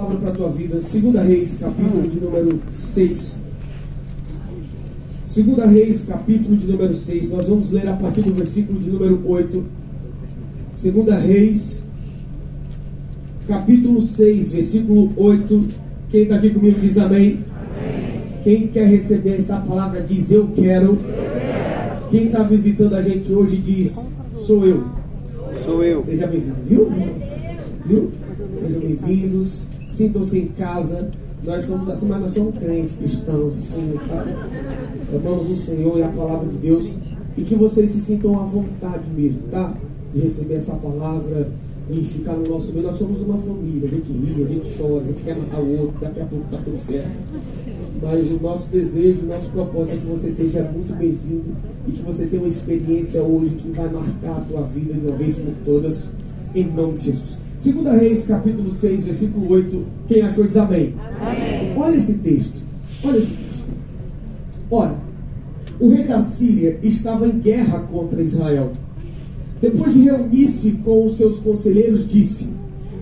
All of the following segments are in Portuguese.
palavra para a tua vida. Segunda Reis, capítulo de número 6. Segunda Reis, capítulo de número 6. Nós vamos ler a partir do versículo de número 8. Segunda Reis, capítulo 6, versículo 8. Quem está aqui comigo diz amém. amém. Quem quer receber essa palavra diz eu quero. Eu quero. Quem está visitando a gente hoje diz sou eu. Sou eu. Seja bem-vindo, viu? Viu? Sejam bem-vindos sintam-se em casa. Nós somos assim, mas nós somos crentes, cristãos, assim, tá? Amamos o Senhor e a palavra de Deus. E que vocês se sintam à vontade mesmo, tá? De receber essa palavra, de ficar no nosso meio. Nós somos uma família, a gente ri, a gente chora, a gente quer matar o outro, daqui a pouco tá tudo certo. Mas o nosso desejo, o nosso propósito é que você seja muito bem-vindo e que você tenha uma experiência hoje que vai marcar a tua vida de uma vez por todas, em nome de Jesus. Segunda Reis, capítulo 6, versículo 8. Quem achou diz amém. amém. Olha esse texto. Olha esse texto. Ora, o rei da Síria estava em guerra contra Israel. Depois de reunir-se com os seus conselheiros, disse: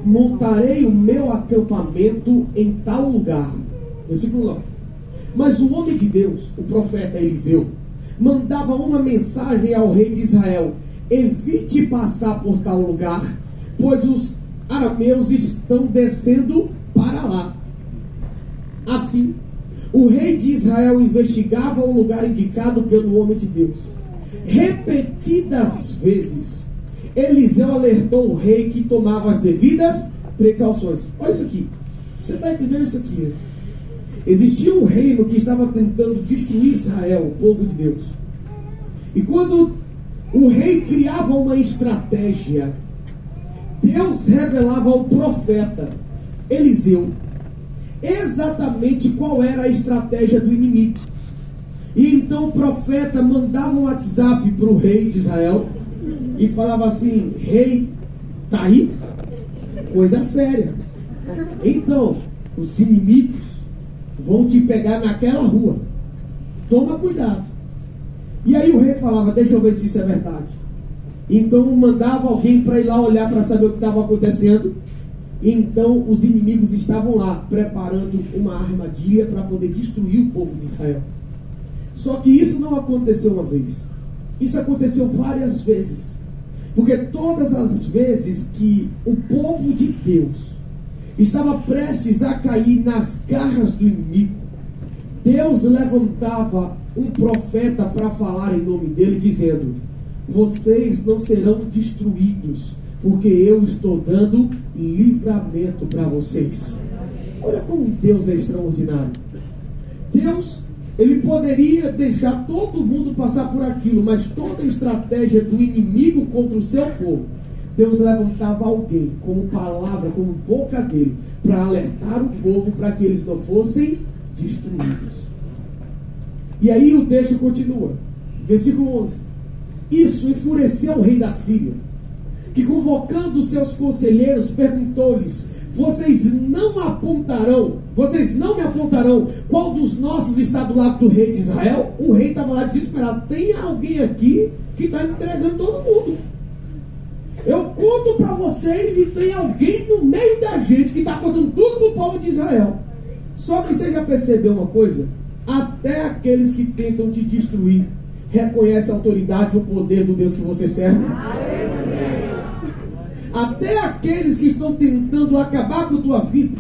Montarei o meu acampamento em tal lugar. Versículo 9. Mas o homem de Deus, o profeta Eliseu, mandava uma mensagem ao rei de Israel: Evite passar por tal lugar, pois os arameus estão descendo para lá. Assim, o rei de Israel investigava o lugar indicado pelo homem de Deus. Repetidas vezes, Eliseu alertou o rei que tomava as devidas precauções. Olha isso aqui. Você está entendendo isso aqui? Né? Existia um reino que estava tentando destruir Israel, o povo de Deus. E quando o rei criava uma estratégia Deus revelava ao profeta Eliseu exatamente qual era a estratégia do inimigo. E então o profeta mandava um WhatsApp para o rei de Israel e falava assim: Rei, tá aí? Coisa séria. Então, os inimigos vão te pegar naquela rua. Toma cuidado. E aí o rei falava: Deixa eu ver se isso é verdade. Então mandava alguém para ir lá olhar para saber o que estava acontecendo. Então os inimigos estavam lá preparando uma armadilha para poder destruir o povo de Israel. Só que isso não aconteceu uma vez. Isso aconteceu várias vezes. Porque todas as vezes que o povo de Deus estava prestes a cair nas garras do inimigo, Deus levantava um profeta para falar em nome dele, dizendo: vocês não serão destruídos, porque eu estou dando livramento para vocês. Olha como Deus é extraordinário. Deus, ele poderia deixar todo mundo passar por aquilo, mas toda a estratégia do inimigo contra o seu povo, Deus levantava alguém como palavra, como boca dele, para alertar o povo para que eles não fossem destruídos. E aí o texto continua, versículo 11. Isso enfureceu o rei da Síria, que convocando seus conselheiros, perguntou-lhes: Vocês não apontarão, vocês não me apontarão qual dos nossos está do lado do rei de Israel? O rei estava lá desesperado. Tem alguém aqui que está entregando todo mundo. Eu conto para vocês e tem alguém no meio da gente que está contando tudo para o povo de Israel. Só que você já percebeu uma coisa? Até aqueles que tentam te destruir reconhece a autoridade e o poder do Deus que você serve? Até aqueles que estão tentando acabar com a tua vida,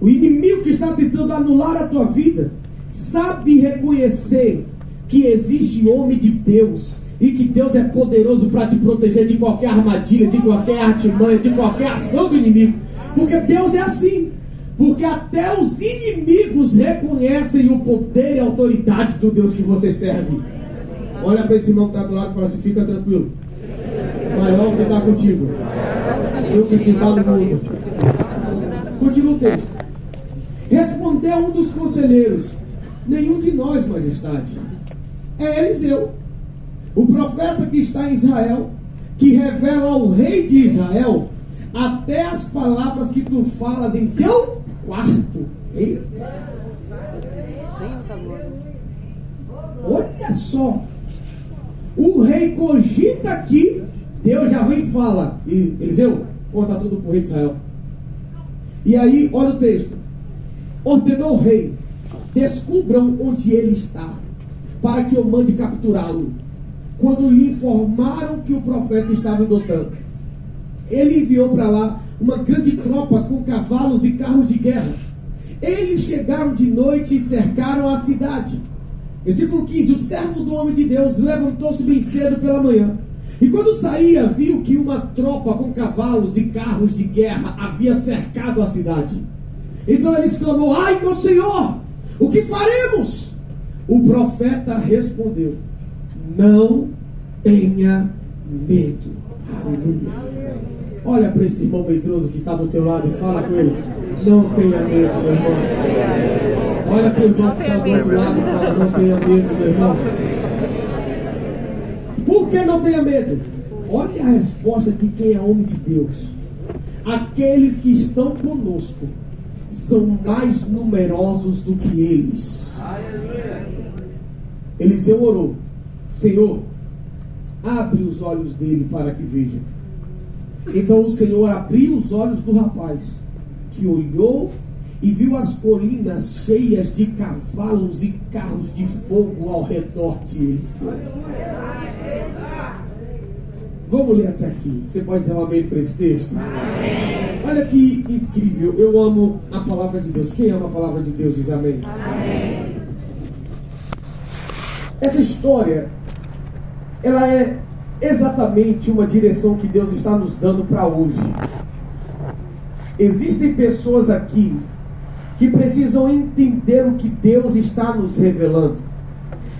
o inimigo que está tentando anular a tua vida, sabe reconhecer que existe homem de Deus e que Deus é poderoso para te proteger de qualquer armadilha, de qualquer artimanha, de qualquer ação do inimigo. Porque Deus é assim. Porque até os inimigos reconhecem o poder e a autoridade do Deus que você serve. Olha para esse irmão que está do lado e fala assim: fica tranquilo. Maior que está contigo. Do que está no mundo. Continua o texto. Respondeu um dos conselheiros: Nenhum de nós, majestade. É Eliseu, o profeta que está em Israel, que revela ao rei de Israel até as palavras que tu falas em teu quarto. Eita. Olha só o rei cogita aqui, Deus já vem e fala. E Eliseu, conta tudo para o rei de Israel. E aí, olha o texto. Ordenou o rei: descubram onde ele está, para que eu mande capturá-lo. Quando lhe informaram que o profeta estava em Dotã, ele enviou para lá uma grande tropa com cavalos e carros de guerra. Eles chegaram de noite e cercaram a cidade. Versículo 15: O servo do homem de Deus levantou-se bem cedo pela manhã. E quando saía, viu que uma tropa com cavalos e carros de guerra havia cercado a cidade. Então ele exclamou: Ai, meu senhor, o que faremos? O profeta respondeu: Não tenha medo. Aleluia. Olha para esse irmão medroso que está do teu lado e fala com ele: Não tenha medo, meu irmão. Olha para o irmão que está do outro lado e fala: Não tenha medo, meu irmão. Por que não tenha medo? Olha a resposta de quem é homem de Deus. Aqueles que estão conosco são mais numerosos do que eles. Eliseu orou: Senhor, abre os olhos dele para que veja. Então o Senhor abriu os olhos do rapaz, que olhou e viu as colinas cheias de cavalos e carros de fogo ao redor de eles. Vamos ler até aqui. Você pode dizer um amém para esse texto? Amém. Olha que incrível. Eu amo a palavra de Deus. Quem ama a palavra de Deus diz amém. amém. Essa história, ela é exatamente uma direção que Deus está nos dando para hoje. Existem pessoas aqui que precisam entender o que Deus está nos revelando.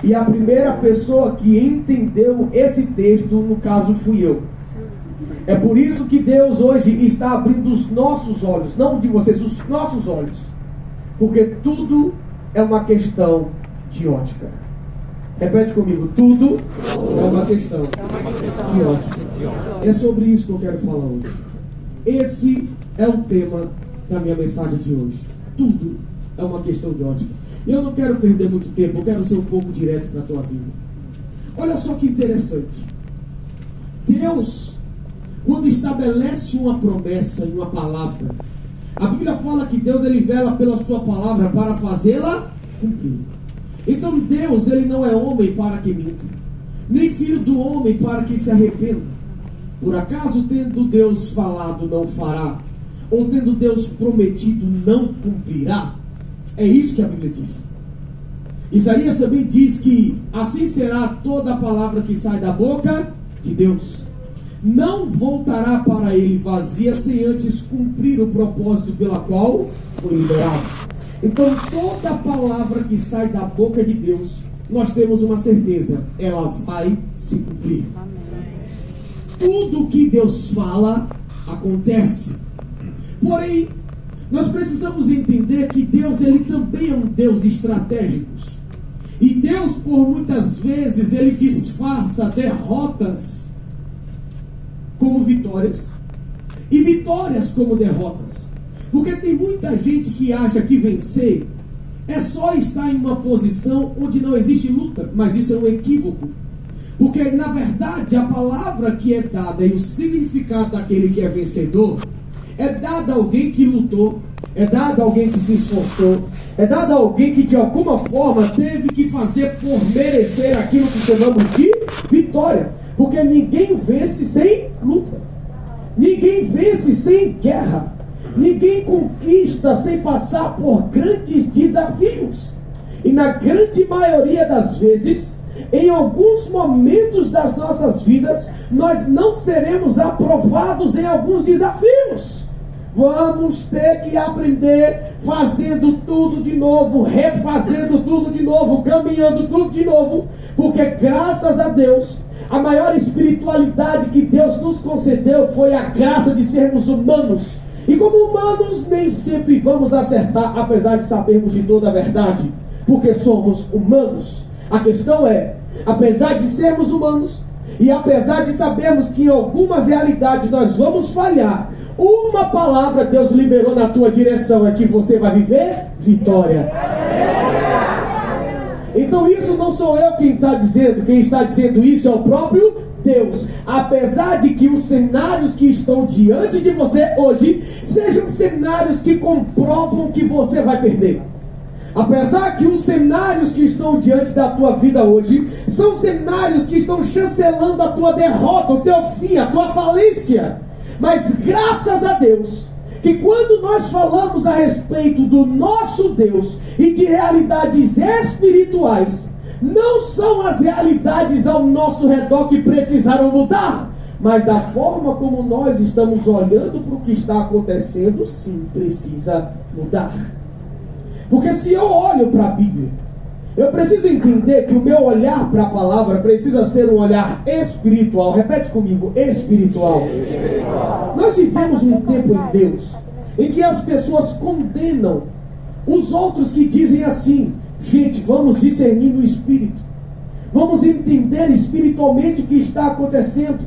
E a primeira pessoa que entendeu esse texto, no caso, fui eu. É por isso que Deus hoje está abrindo os nossos olhos, não de vocês, os nossos olhos. Porque tudo é uma questão de ótica. Repete comigo, tudo é uma questão de ótica. É sobre isso que eu quero falar hoje. Esse é o tema da minha mensagem de hoje. Tudo é uma questão de ótica. E eu não quero perder muito tempo, eu quero ser um pouco direto para a tua vida. Olha só que interessante. Deus, quando estabelece uma promessa em uma palavra, a Bíblia fala que Deus ele vela pela sua palavra para fazê-la cumprir. Então Deus, ele não é homem para que minta, nem filho do homem para que se arrependa. Por acaso, tendo Deus falado, não fará? Ou tendo Deus prometido, não cumprirá? É isso que a Bíblia diz. Isaías também diz que assim será toda a palavra que sai da boca de Deus. Não voltará para ele vazia sem antes cumprir o propósito pela qual foi liberado. Então, toda palavra que sai da boca de Deus, nós temos uma certeza, ela vai se cumprir. Tudo que Deus fala acontece. Porém, nós precisamos entender que Deus ele também é um Deus estratégico. E Deus, por muitas vezes, ele disfarça derrotas como vitórias e vitórias como derrotas. Porque tem muita gente que acha que vencer é só estar em uma posição onde não existe luta, mas isso é um equívoco. Porque na verdade a palavra que é dada e o significado daquele que é vencedor é dada a alguém que lutou, é dada a alguém que se esforçou, é dada a alguém que de alguma forma teve que fazer por merecer aquilo que chamamos de vitória. Porque ninguém vence sem luta. Ninguém vence sem guerra. Ninguém conquista sem passar por grandes desafios. E na grande maioria das vezes, em alguns momentos das nossas vidas, nós não seremos aprovados em alguns desafios. Vamos ter que aprender fazendo tudo de novo, refazendo tudo de novo, caminhando tudo de novo, porque graças a Deus, a maior espiritualidade que Deus nos concedeu foi a graça de sermos humanos e como humanos, nem sempre vamos acertar, apesar de sabermos de toda a verdade, porque somos humanos. A questão é, apesar de sermos humanos, e apesar de sabermos que em algumas realidades nós vamos falhar, uma palavra Deus liberou na tua direção é que você vai viver vitória. Então isso não sou eu quem está dizendo, quem está dizendo isso é o próprio Deus. Apesar de que os cenários que estão diante de você hoje sejam cenários que comprovam que você vai perder. Apesar que os cenários que estão diante da tua vida hoje são cenários que estão chancelando a tua derrota, o teu fim, a tua falência. Mas graças a Deus, que quando nós falamos a respeito do nosso Deus e de realidades espirituais, não são as realidades ao nosso redor que precisaram mudar, mas a forma como nós estamos olhando para o que está acontecendo, sim, precisa mudar. Porque se eu olho para a Bíblia, eu preciso entender que o meu olhar para a palavra precisa ser um olhar espiritual. Repete comigo, espiritual. Nós vivemos um tempo em Deus em que as pessoas condenam os outros que dizem assim: gente, vamos discernir no espírito, vamos entender espiritualmente o que está acontecendo.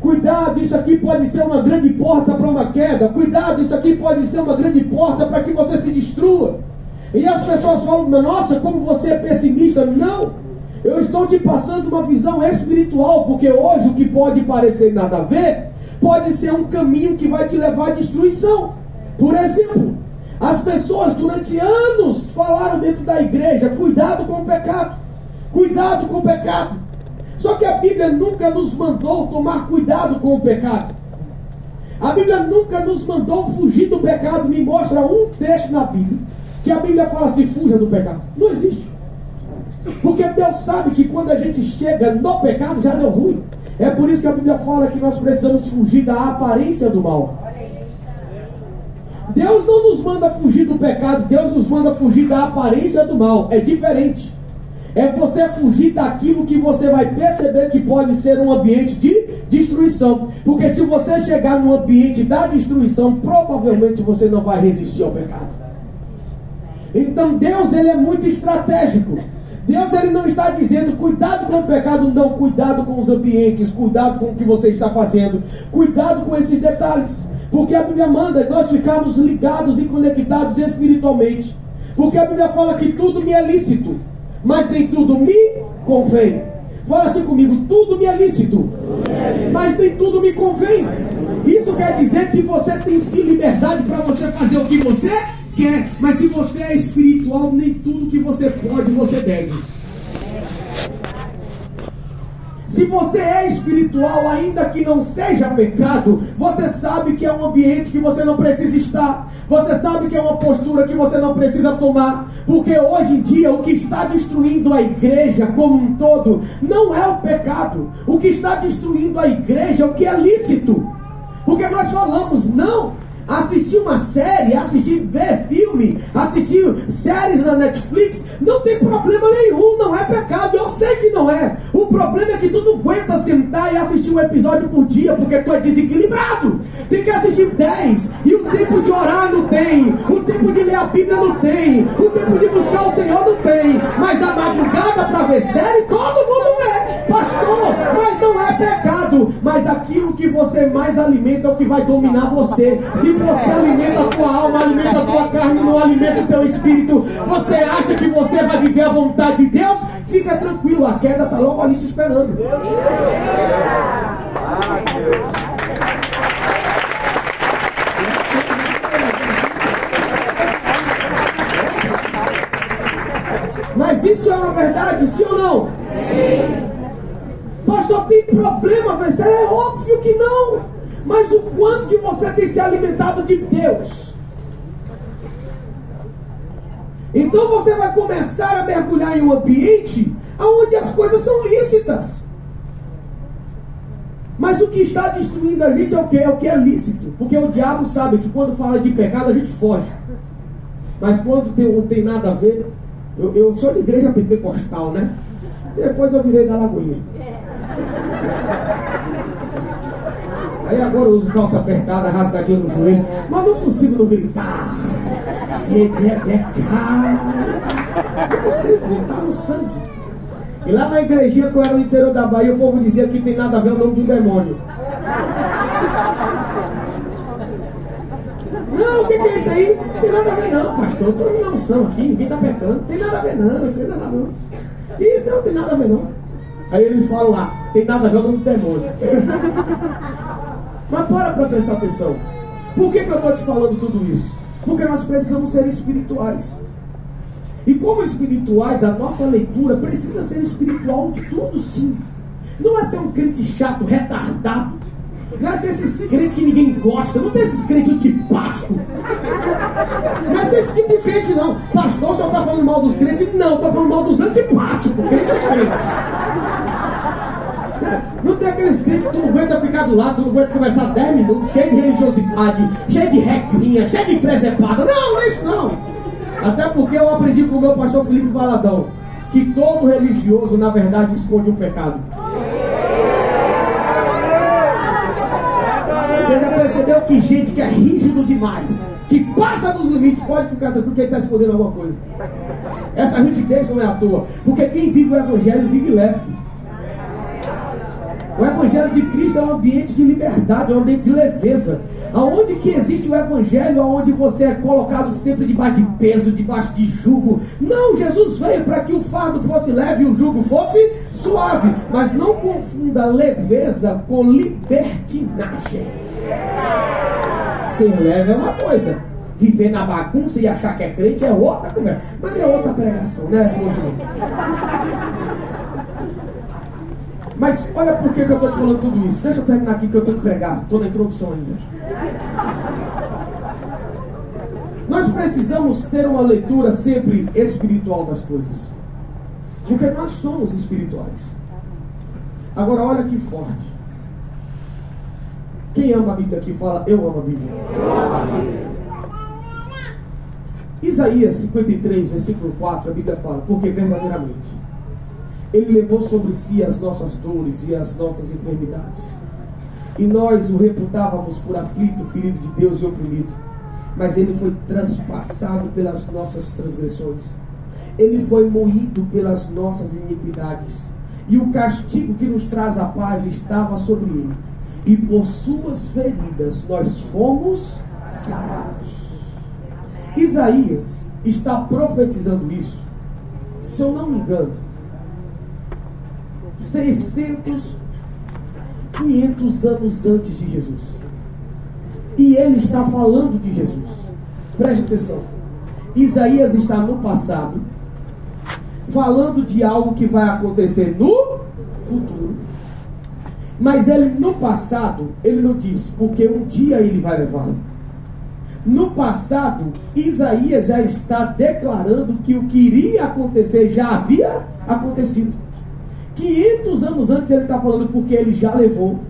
Cuidado, isso aqui pode ser uma grande porta para uma queda. Cuidado, isso aqui pode ser uma grande porta para que você se destrua. E as pessoas falam, nossa, como você é pessimista. Não, eu estou te passando uma visão espiritual, porque hoje o que pode parecer nada a ver, pode ser um caminho que vai te levar à destruição. Por exemplo, as pessoas durante anos falaram dentro da igreja: cuidado com o pecado, cuidado com o pecado. Só que a Bíblia nunca nos mandou tomar cuidado com o pecado. A Bíblia nunca nos mandou fugir do pecado. Me mostra um texto na Bíblia que a Bíblia fala assim: fuja do pecado. Não existe. Porque Deus sabe que quando a gente chega no pecado já deu ruim. É por isso que a Bíblia fala que nós precisamos fugir da aparência do mal. Deus não nos manda fugir do pecado, Deus nos manda fugir da aparência do mal. É diferente. É você fugir daquilo que você vai perceber que pode ser um ambiente de destruição. Porque se você chegar no ambiente da destruição, provavelmente você não vai resistir ao pecado. Então Deus ele é muito estratégico. Deus ele não está dizendo cuidado com o pecado, não, cuidado com os ambientes, cuidado com o que você está fazendo, cuidado com esses detalhes. Porque a Bíblia manda nós ficarmos ligados e conectados espiritualmente. Porque a Bíblia fala que tudo me é lícito, mas nem tudo me convém. Fala assim comigo, tudo me é lícito, mas nem tudo me convém. Isso quer dizer que você tem sim liberdade para você fazer o que você quer, mas se você é espiritual, nem tudo que você pode, você deve. Se você é espiritual, ainda que não seja pecado, você sabe que é um ambiente que você não precisa estar. Você sabe que é uma postura que você não precisa tomar. Porque hoje em dia o que está destruindo a igreja como um todo não é o pecado. O que está destruindo a igreja é o que é lícito. Porque nós falamos, não, assistir uma série, assistir, ver filme, assistir séries na Netflix, não tem problema nenhum, não é pecado, eu sei que não é. O problema é que tu não aguenta sentar e assistir um episódio por dia porque tu é desequilibrado. Tem que assistir 10, e o tempo de orar não tem, o tempo de ler a Bíblia não tem, o tempo de buscar o Senhor não tem, mas a madrugada para ver que você mais alimenta é o que vai dominar você. Se você alimenta a tua alma, alimenta a tua carne, não alimenta o teu espírito, você acha que você vai viver a vontade de Deus? Fica tranquilo, a queda está logo ali te esperando. Problema, mas é óbvio que não mas o quanto que você tem se alimentado de Deus. Então você vai começar a mergulhar em um ambiente onde as coisas são lícitas. Mas o que está destruindo a gente é o que? É o que é lícito. Porque o diabo sabe que quando fala de pecado a gente foge. Mas quando tem, não tem nada a ver, eu, eu sou de igreja pentecostal, né? Depois eu virei da Lagoinha. Aí agora eu uso calça apertada, rasgadinha no joelho, mas não consigo não gritar. Não consigo gritar no sangue. E lá na igrejinha que eu era no interior da Bahia, o povo dizia que tem nada a ver o nome de um demônio. Não, o que, que, é isso aí? Não tem nada a ver não, pastor. Eu estou na unção aqui, ninguém está pecando. Não tem nada a ver não, não sei nada não. Isso não tem nada a ver não. Aí eles falam lá, tem nada a ver o demônio. Mas para para prestar atenção. Por que, que eu estou te falando tudo isso? Porque nós precisamos ser espirituais. E como espirituais, a nossa leitura precisa ser espiritual de tudo, sim. Não é ser um crente chato, retardado. Não é ser esses crentes que ninguém gosta. Não tem esses crentes antipáticos. Não é ser esse tipo de crente, não. Pastor, só está falando mal dos crentes? Não, está falando mal dos antipáticos. Crente é crente. Não tem aqueles crentes que tu não aguenta ficar do lado, tu não aguenta conversar 10 minutos, cheio de religiosidade, cheio de regrinha, cheio de presepada. Não, não é isso não. Até porque eu aprendi com o meu pastor Felipe Valadão que todo religioso, na verdade, esconde um pecado. Você já percebeu que gente que é rígido demais, que passa dos limites, pode ficar tranquilo que ele está escondendo alguma coisa. Essa rigidez não é à toa, porque quem vive o Evangelho vive leve. O Evangelho de Cristo é um ambiente de liberdade, é um ambiente de leveza. Aonde que existe o Evangelho, aonde você é colocado sempre debaixo de peso, debaixo de jugo. Não, Jesus veio para que o fardo fosse leve e o jugo fosse suave. Mas não confunda leveza com libertinagem. Ser leve é uma coisa. Viver na bagunça e achar que é crente é outra conversa. Mas é outra pregação, né? Hoje não. Mas olha por que, que eu estou te falando tudo isso. Deixa eu terminar aqui que eu tenho que pregar. Estou na introdução ainda. Nós precisamos ter uma leitura sempre espiritual das coisas. Porque nós somos espirituais. Agora olha que forte. Quem ama a Bíblia aqui fala, eu amo a Bíblia. Eu amo a Bíblia. Isaías 53, versículo 4, a Bíblia fala, porque verdadeiramente ele levou sobre si as nossas dores e as nossas enfermidades. E nós o reputávamos por aflito, ferido de Deus e oprimido. Mas ele foi transpassado pelas nossas transgressões. Ele foi moído pelas nossas iniquidades. E o castigo que nos traz a paz estava sobre ele. E por suas feridas nós fomos sarados. Isaías está profetizando isso. Se eu não me engano, 600, 500 anos antes de Jesus. E ele está falando de Jesus. Preste atenção. Isaías está no passado, falando de algo que vai acontecer no futuro. Mas ele no passado, ele não diz, porque um dia ele vai levar. No passado, Isaías já está declarando que o que iria acontecer já havia acontecido. 500 anos antes ele está falando porque ele já levou.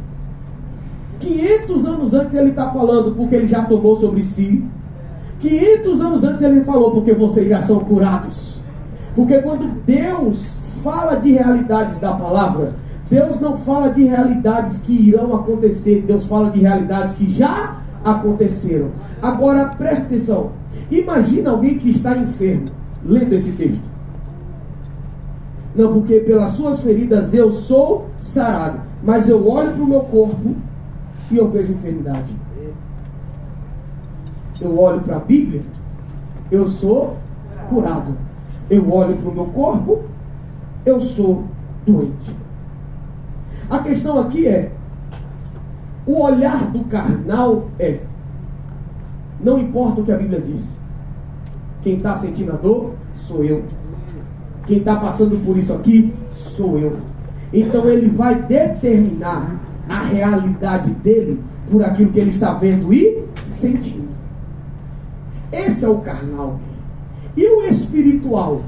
500 anos antes ele está falando porque ele já tomou sobre si. 500 anos antes ele falou porque vocês já são curados. Porque quando Deus fala de realidades da palavra, Deus não fala de realidades que irão acontecer, Deus fala de realidades que já aconteceram. Agora preste atenção. Imagina alguém que está enfermo lendo esse texto. Não, porque pelas suas feridas eu sou sarado. Mas eu olho para o meu corpo e eu vejo enfermidade. Eu olho para a Bíblia, eu sou curado. Eu olho para o meu corpo, eu sou doente. A questão aqui é: o olhar do carnal é, não importa o que a Bíblia diz, quem está sentindo a dor sou eu. Quem está passando por isso aqui sou eu. Então ele vai determinar a realidade dele por aquilo que ele está vendo e sentindo. Esse é o carnal. E o espiritual?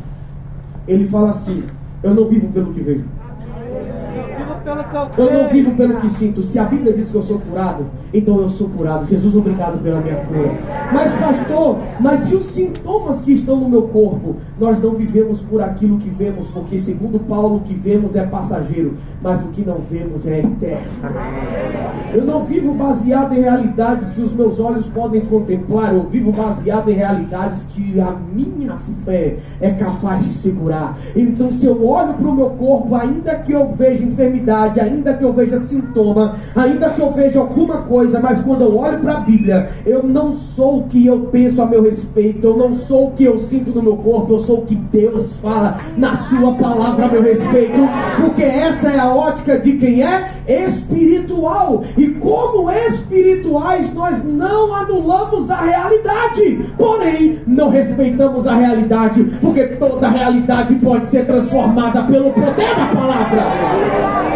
Ele fala assim: Eu não vivo pelo que vejo eu não vivo pelo que sinto. Se a Bíblia diz que eu sou curado, então eu sou curado. Jesus, obrigado pela minha cura. Mas, pastor, mas se os sintomas que estão no meu corpo, nós não vivemos por aquilo que vemos, porque segundo Paulo, o que vemos é passageiro, mas o que não vemos é eterno. Eu não vivo baseado em realidades que os meus olhos podem contemplar, eu vivo baseado em realidades que a minha fé é capaz de segurar. Então, se eu olho para o meu corpo, ainda que eu veja enfermidade, ainda que eu veja sintoma, ainda que eu veja alguma coisa, mas quando eu olho para a Bíblia, eu não sou o que eu penso a meu respeito, eu não sou o que eu sinto no meu corpo, eu sou o que Deus fala na Sua palavra a meu respeito, porque essa é a ótica de quem é espiritual, e como espirituais, nós não anulamos a realidade, porém, não respeitamos a realidade, porque toda realidade pode ser transformada pelo poder da palavra.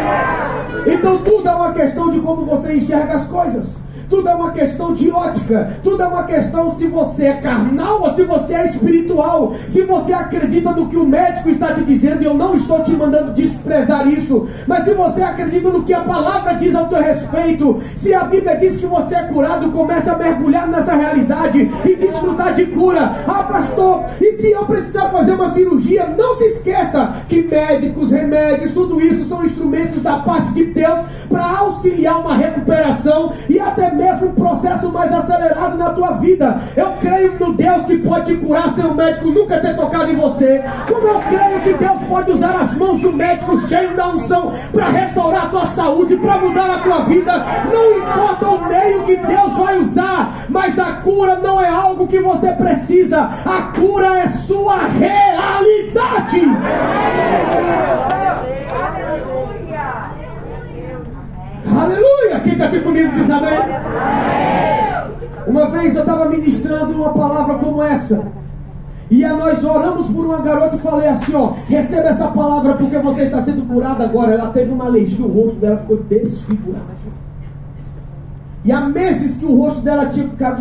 Então tudo é uma questão de como você enxerga as coisas. Tudo é uma questão de ótica. Tudo é uma questão se você é carnal ou se você é espiritual. Se você acredita no que o médico está te dizendo, e eu não estou te mandando desprezar isso. Mas se você acredita no que a palavra diz ao teu respeito, se a Bíblia diz que você é curado, comece a mergulhar nessa realidade e desfrutar de cura. Ah, pastor, e se eu precisar fazer uma cirurgia, não se esqueça que médicos, remédios, tudo isso são instrumentos da parte de Deus para auxiliar uma recuperação e até mesmo um processo mais acelerado na tua vida. Eu creio no Deus que pode te curar sem o médico nunca ter tocado em você. Como eu creio que Deus pode usar as mãos um médico cheio da unção para restaurar a tua saúde, para mudar a tua vida. Não importa o meio que Deus vai usar, mas a cura não é algo que você precisa. A cura é sua realidade. Aleluia! Quem está aqui comigo diz amém. Uma vez eu estava ministrando uma palavra como essa. E a nós oramos por uma garota e falei assim: ó, receba essa palavra porque você está sendo curada agora. Ela teve uma alergia, o rosto dela ficou desfigurado. E há meses que o rosto dela tinha ficado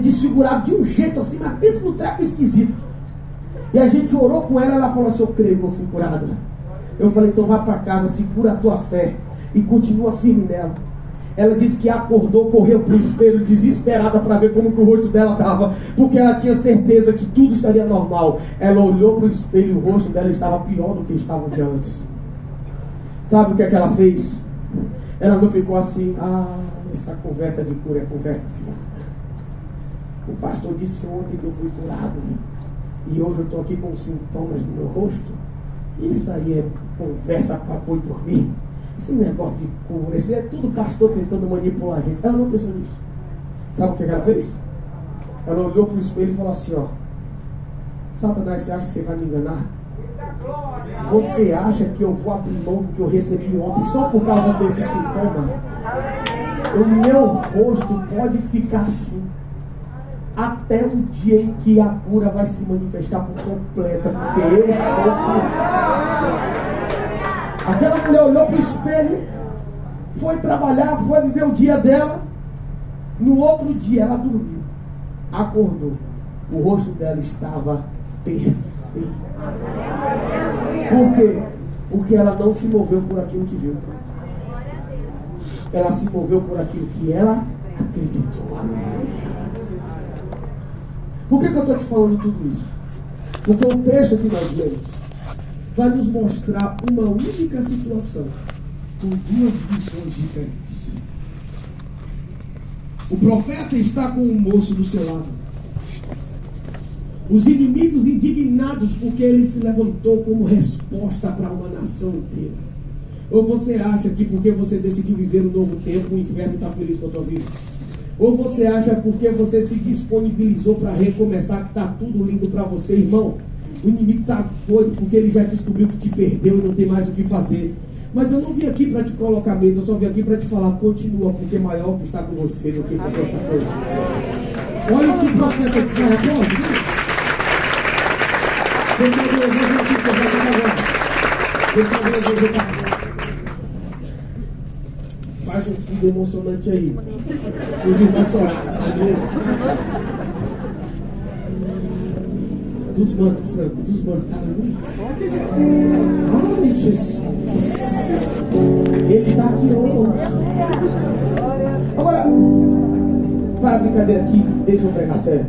desfigurado de um jeito assim, mas pensa no treco esquisito. E a gente orou com ela, ela falou assim: Eu creio que eu fui curada. Eu falei: Então vá para casa, segura a tua fé e continua firme nela. Ela disse que acordou, correu para o espelho, desesperada para ver como que o rosto dela estava, porque ela tinha certeza que tudo estaria normal. Ela olhou para o espelho e o rosto dela estava pior do que estava de antes. Sabe o que é que ela fez? Ela não ficou assim, ah, essa conversa de cura é conversa fiada. O pastor disse ontem que eu fui curado e hoje eu estou aqui com sintomas no meu rosto. Isso aí é conversa para boi dormir. Esse negócio de cura, esse é tudo pastor tentando manipular a gente. Ela não pensou nisso. Sabe o que ela fez? Ela olhou para o espelho e falou assim: ó, Satanás, você acha que você vai me enganar? Você acha que eu vou abrir mão do que eu recebi ontem só por causa desse sintoma? O meu rosto pode ficar assim até o dia em que a cura vai se manifestar por completa, porque eu sou curado. Aquela mulher olhou para o espelho, foi trabalhar, foi viver o dia dela. No outro dia ela dormiu, acordou. O rosto dela estava perfeito. Por quê? Porque ela não se moveu por aquilo que viu. Ela se moveu por aquilo que ela acreditou. Por que, que eu estou te falando tudo isso? Porque o texto que nós lemos vai nos mostrar uma única situação com duas visões diferentes. O profeta está com o moço do seu lado. Os inimigos indignados porque ele se levantou como resposta para uma nação inteira. Ou você acha que porque você decidiu viver um novo tempo, o inferno está feliz com a tua vida? Ou você acha porque você se disponibilizou para recomeçar que está tudo lindo para você, irmão? O inimigo está doido porque ele já descobriu que te perdeu e não tem mais o que fazer. Mas eu não vim aqui para te colocar medo, eu só vim aqui para te falar, continua, porque é maior que está com você do que qualquer outra coisa. Olha o que o profeta disse, vai aplaudir? Deixa eu ver, eu vou aqui, eu vou agora. Deixa eu ver, eu vou Faz um filho emocionante aí. Os irmãos choraram. Dos Franco, dos mantos. Ai, Jesus. Ele está aqui hoje. Agora, para a brincadeira aqui, deixa eu pregar sério.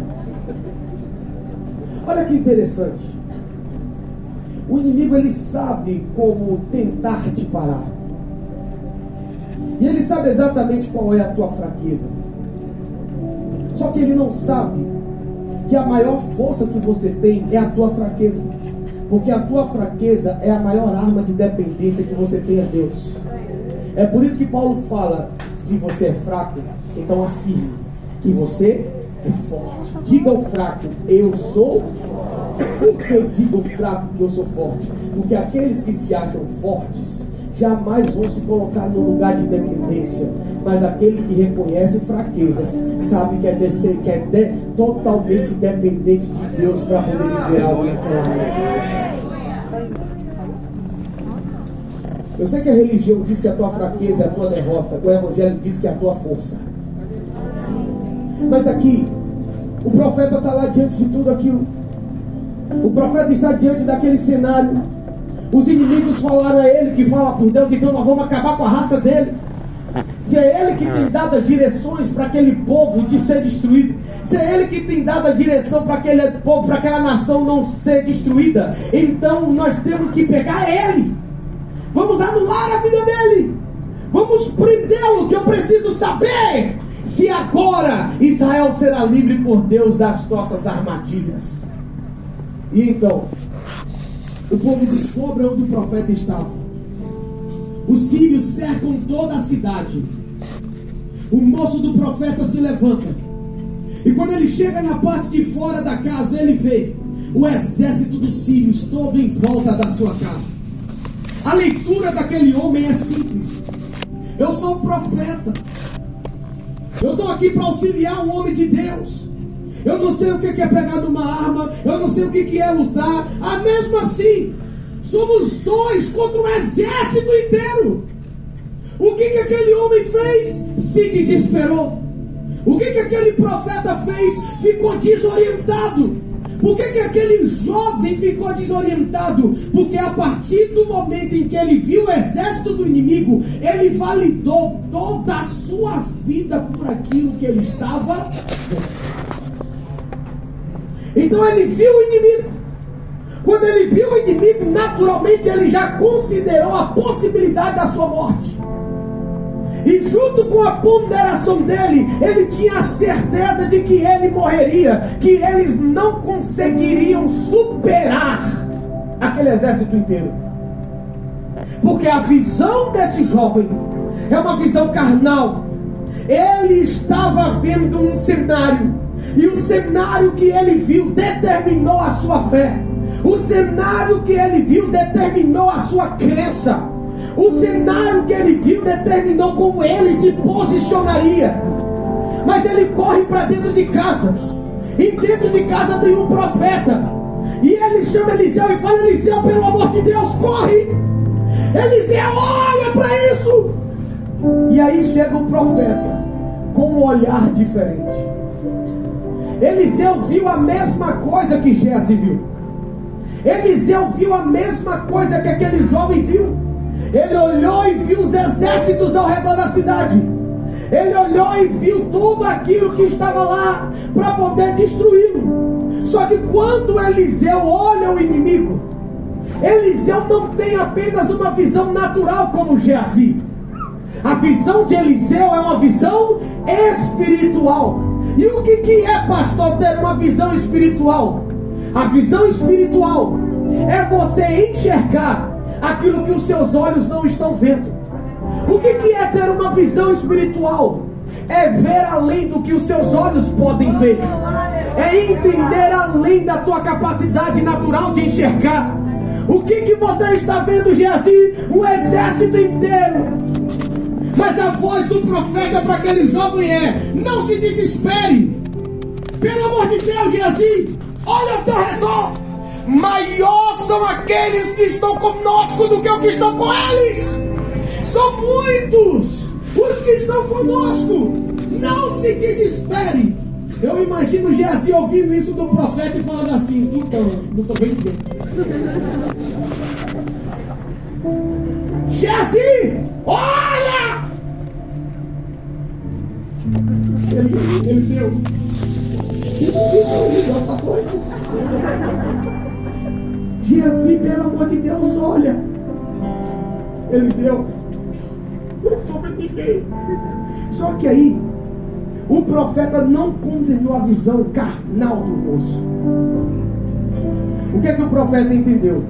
Olha que interessante. O inimigo ele sabe como tentar te parar. E ele sabe exatamente qual é a tua fraqueza. Só que ele não sabe que a maior força que você tem é a tua fraqueza. Porque a tua fraqueza é a maior arma de dependência que você tem a Deus. É por isso que Paulo fala: se você é fraco, então afirme que você é forte. Diga ao fraco: eu sou. Por que digo fraco que eu sou forte? Porque aqueles que se acham fortes jamais vão se colocar no lugar de dependência. Mas aquele que reconhece fraquezas sabe que é, descer, que é de, totalmente dependente de Deus para poder viver algo naquela área. Eu sei que a religião diz que a tua fraqueza é a tua derrota, o evangelho diz que é a tua força. Mas aqui, o profeta está lá diante de tudo aquilo. O profeta está diante daquele cenário. Os inimigos falaram a ele que fala por Deus, então nós vamos acabar com a raça dele. Se é ele que tem dado as direções para aquele povo de ser destruído, se é ele que tem dado a direção para aquele povo, para aquela nação não ser destruída, então nós temos que pegar ele. Vamos anular a vida dele. Vamos prendê-lo, que eu preciso saber se agora Israel será livre por Deus das nossas armadilhas. E então, o povo descobre onde o profeta estava. Os sírios cercam toda a cidade. O moço do profeta se levanta. E quando ele chega na parte de fora da casa, ele vê o exército dos sírios todo em volta da sua casa. A leitura daquele homem é simples. Eu sou profeta. Eu estou aqui para auxiliar um homem de Deus. Eu não sei o que é pegar numa arma. Eu não sei o que é lutar. Ah, mesmo assim, somos dois contra um exército inteiro. O que, que aquele homem fez? Se desesperou. O que, que aquele profeta fez? Ficou desorientado. Por que, que aquele jovem ficou desorientado? Porque a partir do momento em que ele viu o exército do inimigo, ele validou toda a sua vida por aquilo que ele estava Então ele viu o inimigo. Quando ele viu o inimigo, naturalmente ele já considerou a possibilidade da sua morte. E junto com a ponderação dele, ele tinha a certeza de que ele morreria, que eles não conseguiriam superar aquele exército inteiro. Porque a visão desse jovem é uma visão carnal. Ele estava vendo um cenário, e o cenário que ele viu determinou a sua fé. O cenário que ele viu determinou a sua crença. O cenário que ele viu determinou como ele se posicionaria. Mas ele corre para dentro de casa. E dentro de casa tem um profeta. E ele chama Eliseu e fala: Eliseu, pelo amor de Deus, corre! Eliseu, olha para isso! E aí chega o profeta com um olhar diferente. Eliseu viu a mesma coisa que Jesse viu. Eliseu viu a mesma coisa que aquele jovem viu. Ele olhou e viu os exércitos ao redor da cidade. Ele olhou e viu tudo aquilo que estava lá para poder destruí-lo. Só que quando Eliseu olha o inimigo, Eliseu não tem apenas uma visão natural como Geazi. A visão de Eliseu é uma visão espiritual. E o que, que é, pastor, ter uma visão espiritual? A visão espiritual é você enxergar aquilo que os seus olhos não estão vendo. O que, que é ter uma visão espiritual? É ver além do que os seus olhos podem ver, é entender além da tua capacidade natural de enxergar. O que, que você está vendo, Geazi? O exército inteiro. Mas a voz do profeta para aquele jovem é: não se desespere. Pelo amor de Deus, Geazi, olha ao teu redor maior são aqueles que estão conosco do que os que estão com eles. São muitos os que estão conosco. Não se desespere. Eu imagino Geazi ouvindo isso do profeta e falando assim: então, não estou vendo bem. Geazi, olha! Ele, ele doido. Geazi, pelo amor de Deus, olha. Eliseu, eu não estou vendo ninguém. Só que aí, o profeta não condenou a visão carnal do moço. O que é que o profeta entendeu?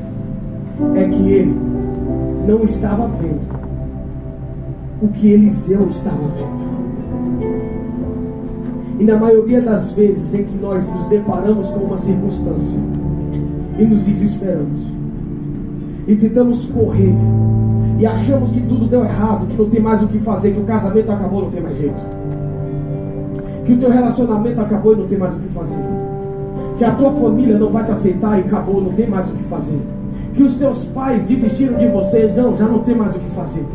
É que ele não estava vendo o que Eliseu estava vendo. E na maioria das vezes em que nós nos deparamos com uma circunstância e nos desesperamos e tentamos correr e achamos que tudo deu errado, que não tem mais o que fazer, que o casamento acabou, não tem mais jeito. Que o teu relacionamento acabou e não tem mais o que fazer. Que a tua família não vai te aceitar e acabou, não tem mais o que fazer. Que os teus pais desistiram de você, não, já não tem mais o que fazer.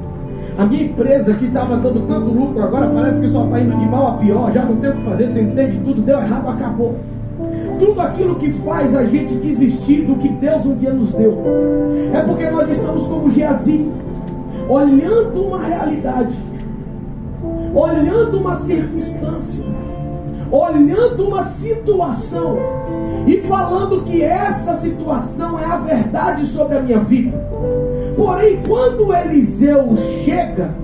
A minha empresa que estava dando tanto lucro, agora parece que só está indo de mal a pior, já não tem o que fazer, tentei de tudo, deu errado, acabou. Tudo aquilo que faz a gente desistir do que Deus um dia nos deu, é porque nós estamos como Geazi, olhando uma realidade, olhando uma circunstância, olhando uma situação e falando que essa situação é a verdade sobre a minha vida. Porém, quando Eliseu chega,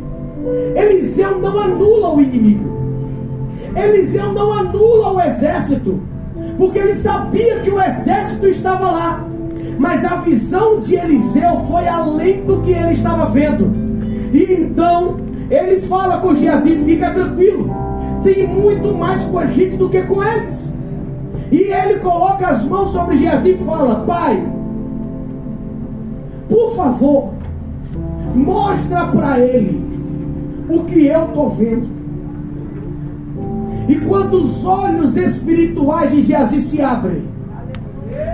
Eliseu não anula o inimigo. Eliseu não anula o exército, porque ele sabia que o exército estava lá. Mas a visão de Eliseu foi além do que ele estava vendo. E então ele fala com Geazi: fica tranquilo, tem muito mais com a gente do que com eles. E ele coloca as mãos sobre Geazi e fala: Pai, por favor, mostra para ele o que eu estou vendo. E quando os olhos espirituais de Geazi se abrem,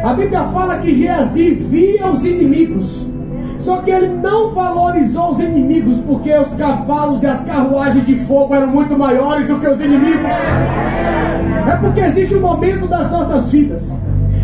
a Bíblia fala que Geazi via os inimigos. Só que ele não valorizou os inimigos, porque os cavalos e as carruagens de fogo eram muito maiores do que os inimigos. É porque existe um momento das nossas vidas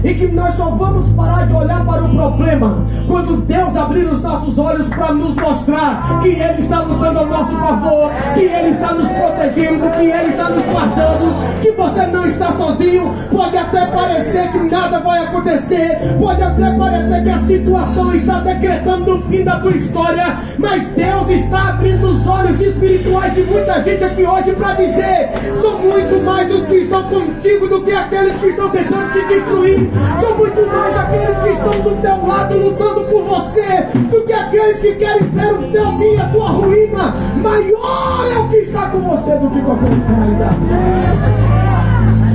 e que nós só vamos parar de olhar para o problema quando Deus abrir os nossos olhos para nos mostrar que Ele está lutando ao nosso favor, que Ele está nos protegendo, que Ele está nos guardando, que você não está sozinho. Pode até parecer que nada vai acontecer, pode até parecer que a situação está decretando o fim da tua história, mas Deus está abrindo os olhos espirituais de muita gente aqui hoje para dizer: são muito mais os que estão contigo do que aqueles que estão tentando te são muito mais aqueles que estão do teu lado lutando por você do que aqueles que querem ver o teu fim e a tua ruína. Maior é o que está com você do que outra realidade.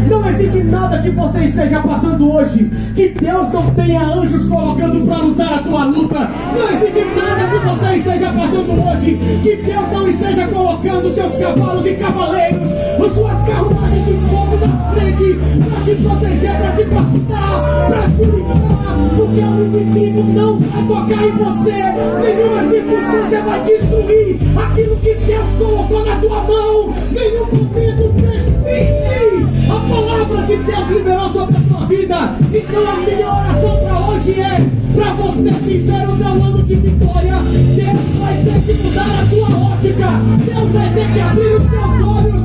Não existe nada que você esteja passando hoje que Deus não tenha anjos colocando para lutar a tua luta. Não existe nada que você esteja passando hoje que Deus não esteja colocando seus cavalos e cavaleiros, as suas carruagens de fogo na frente para te proteger, para te guardar, para te livrar, porque o inimigo não vai tocar em você. Nenhuma circunstância vai destruir aquilo que Deus colocou na tua mão. Nenhum momento define a palavra que Deus liberou sobre a tua vida. Então a minha oração para hoje é para você viver o teu ano de vitória. Deus vai ter que mudar a tua ótica. Deus vai ter que abrir os teus olhos,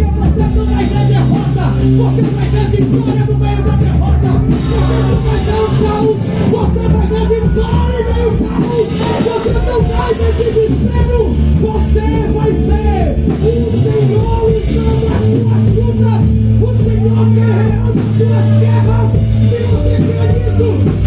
porque você não vai ver derrota. Você vai ver vitória no meio da derrota. Você não vai ver o caos. Você vai ver vitória em meio ao caos. Você não vai ver desespero. Você vai ver o Senhor lutando as suas lutas. O Senhor guerreando as suas guerras. Se você crê nisso,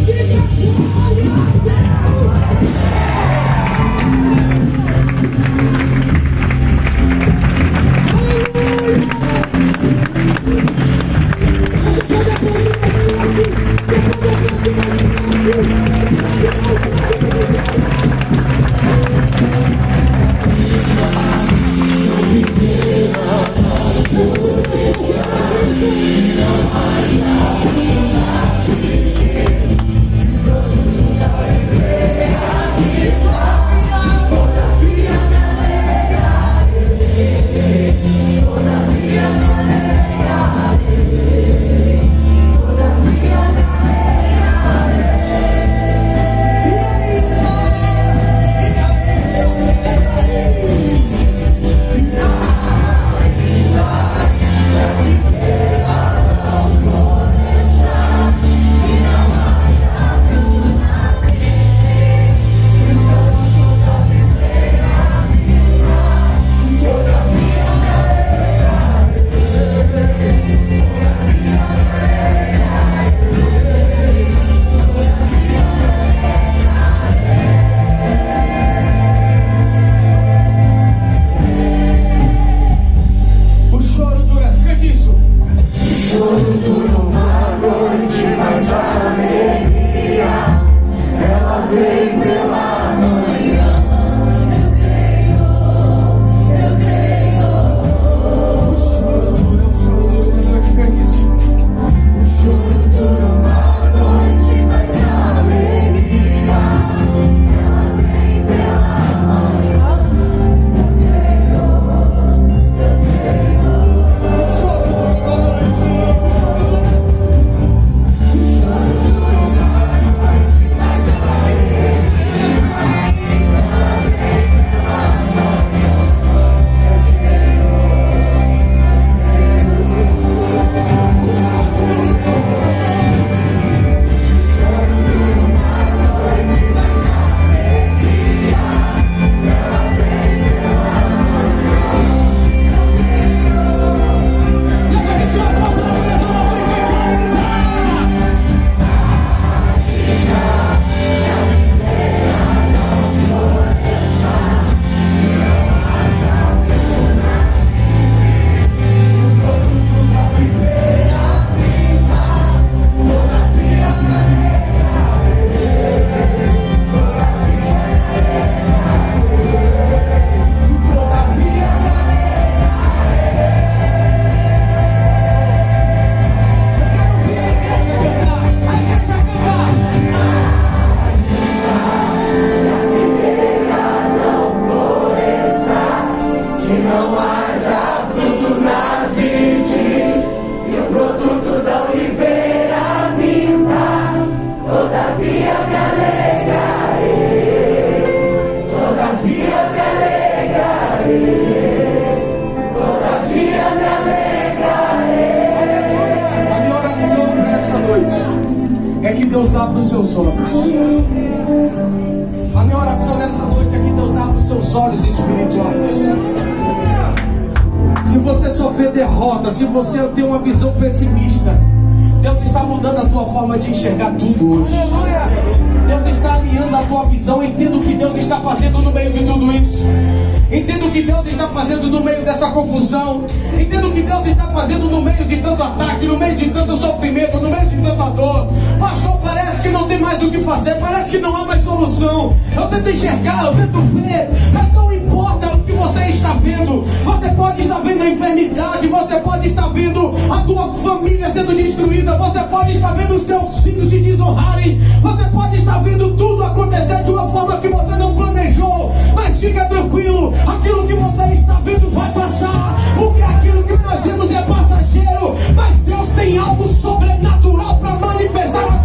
tento enxergar, eu tento ver, mas não importa o que você está vendo. Você pode estar vendo a enfermidade, você pode estar vendo a tua família sendo destruída, você pode estar vendo os teus filhos se desonrarem, você pode estar vendo tudo acontecer de uma forma que você não planejou. Mas fica tranquilo, aquilo que você está vendo vai passar, porque aquilo que nós vemos é passageiro, mas Deus tem algo sobrenatural para manifestar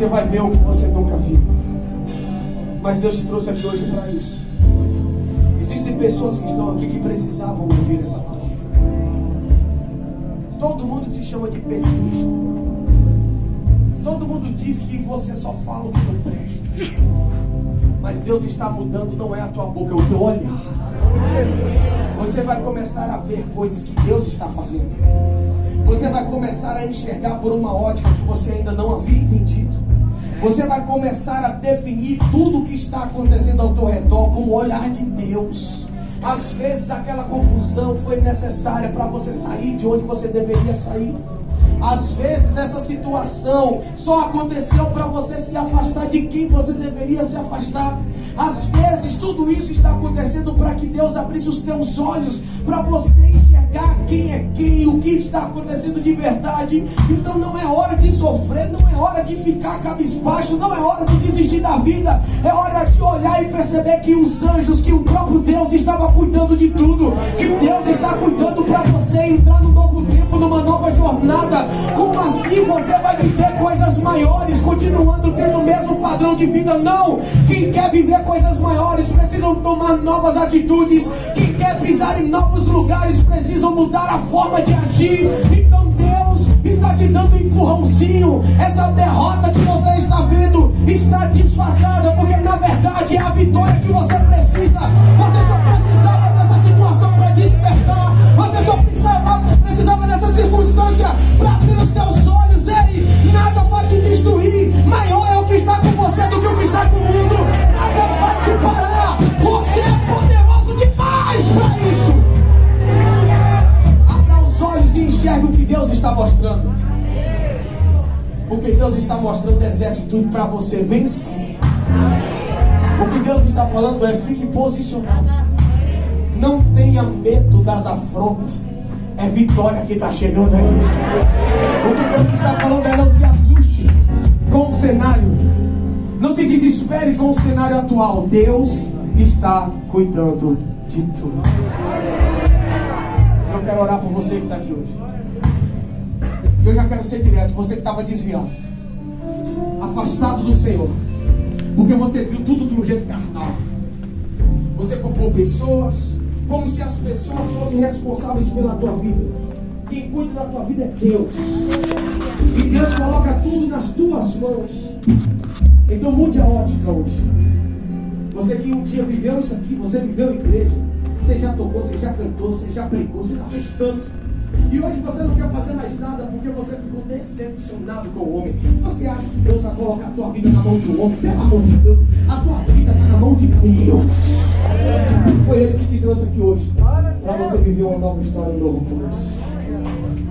Você vai ver o que você nunca viu. Mas Deus te trouxe aqui hoje para isso. Existem pessoas que estão aqui que precisavam ouvir essa palavra. Todo mundo te chama de pessimista. Todo mundo diz que você só fala o que não presta. Mas Deus está mudando, não é a tua boca, é o teu olhar. Você vai começar a ver coisas que Deus está fazendo. Você vai começar a enxergar por uma ótica que você ainda não havia entendido. Você vai começar a definir tudo o que está acontecendo ao teu redor com o olhar de Deus. Às vezes aquela confusão foi necessária para você sair de onde você deveria sair. Às vezes essa situação só aconteceu para você se afastar de quem você deveria se afastar. Às vezes tudo isso está acontecendo para que Deus abrisse os teus olhos para você enxergar quem é quem, o que está acontecendo de verdade. Então não é hora de sofrer, não é hora de ficar cabisbaixo, não é hora de desistir da vida. É hora de olhar e perceber que os anjos, que o próprio Deus estava cuidando de tudo, que Deus está cuidando para você entrar no novo tempo, numa nova jornada. Como assim você vai viver coisas maiores, continuando tendo o mesmo padrão de vida? Não! Quem quer viver coisas maiores precisam tomar novas atitudes. Quem quer pisar em novos lugares precisam mudar a forma de agir. Então Deus está te dando um empurrãozinho. Essa derrota que você está vendo está disfarçada, porque na verdade é a vitória que você precisa. Você está mostrando. Porque Deus está mostrando exército para você vencer. O que Deus está falando é fique posicionado. Não tenha medo das afrontas. É vitória que está chegando aí. O que Deus está falando é não se assuste com o cenário. Não se desespere com o cenário atual. Deus está cuidando de tudo. Eu quero orar por você que está aqui hoje. Eu já quero ser direto. Você que estava desviado, afastado do Senhor, porque você viu tudo de um jeito carnal. Você culpou pessoas, como se as pessoas fossem responsáveis pela tua vida. Quem cuida da tua vida é Deus. E Deus coloca tudo nas tuas mãos. Então mude a ótica hoje. Você que um dia viveu isso aqui, você viveu igreja, você já tocou, você já cantou, você já pregou, você já fez tanto. E hoje você não quer fazer mais nada porque você ficou decepcionado com o homem. Você acha que Deus vai colocar a tua vida na mão de um homem? Pelo amor de Deus, a tua vida está na mão de Deus. Foi Ele que te trouxe aqui hoje para você viver uma nova história, um novo começo.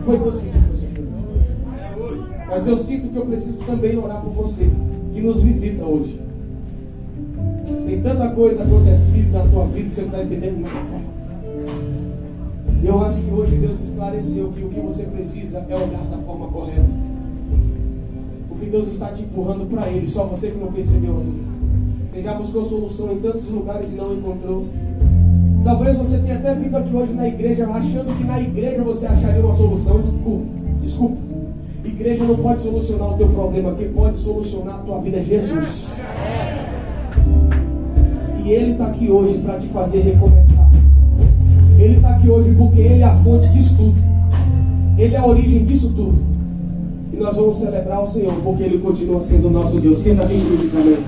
Foi Deus que te trouxe aqui hoje. Mas eu sinto que eu preciso também orar por você que nos visita hoje. Tem tanta coisa acontecendo na tua vida que você não está entendendo nada. Eu acho que hoje Deus esclareceu que o que você precisa é olhar da forma correta. Porque Deus está te empurrando para Ele, só você que não percebeu ainda. Você já buscou solução em tantos lugares e não encontrou. Talvez você tenha até vindo aqui hoje na igreja achando que na igreja você acharia uma solução. Desculpa, desculpa. Igreja não pode solucionar o teu problema. Quem pode solucionar a tua vida é Jesus. E Ele está aqui hoje para te fazer recomeçar. Ele está aqui hoje porque Ele é a fonte disso tudo. Ele é a origem disso tudo. E nós vamos celebrar o Senhor porque Ele continua sendo o nosso Deus. Quem está aqui diz amém?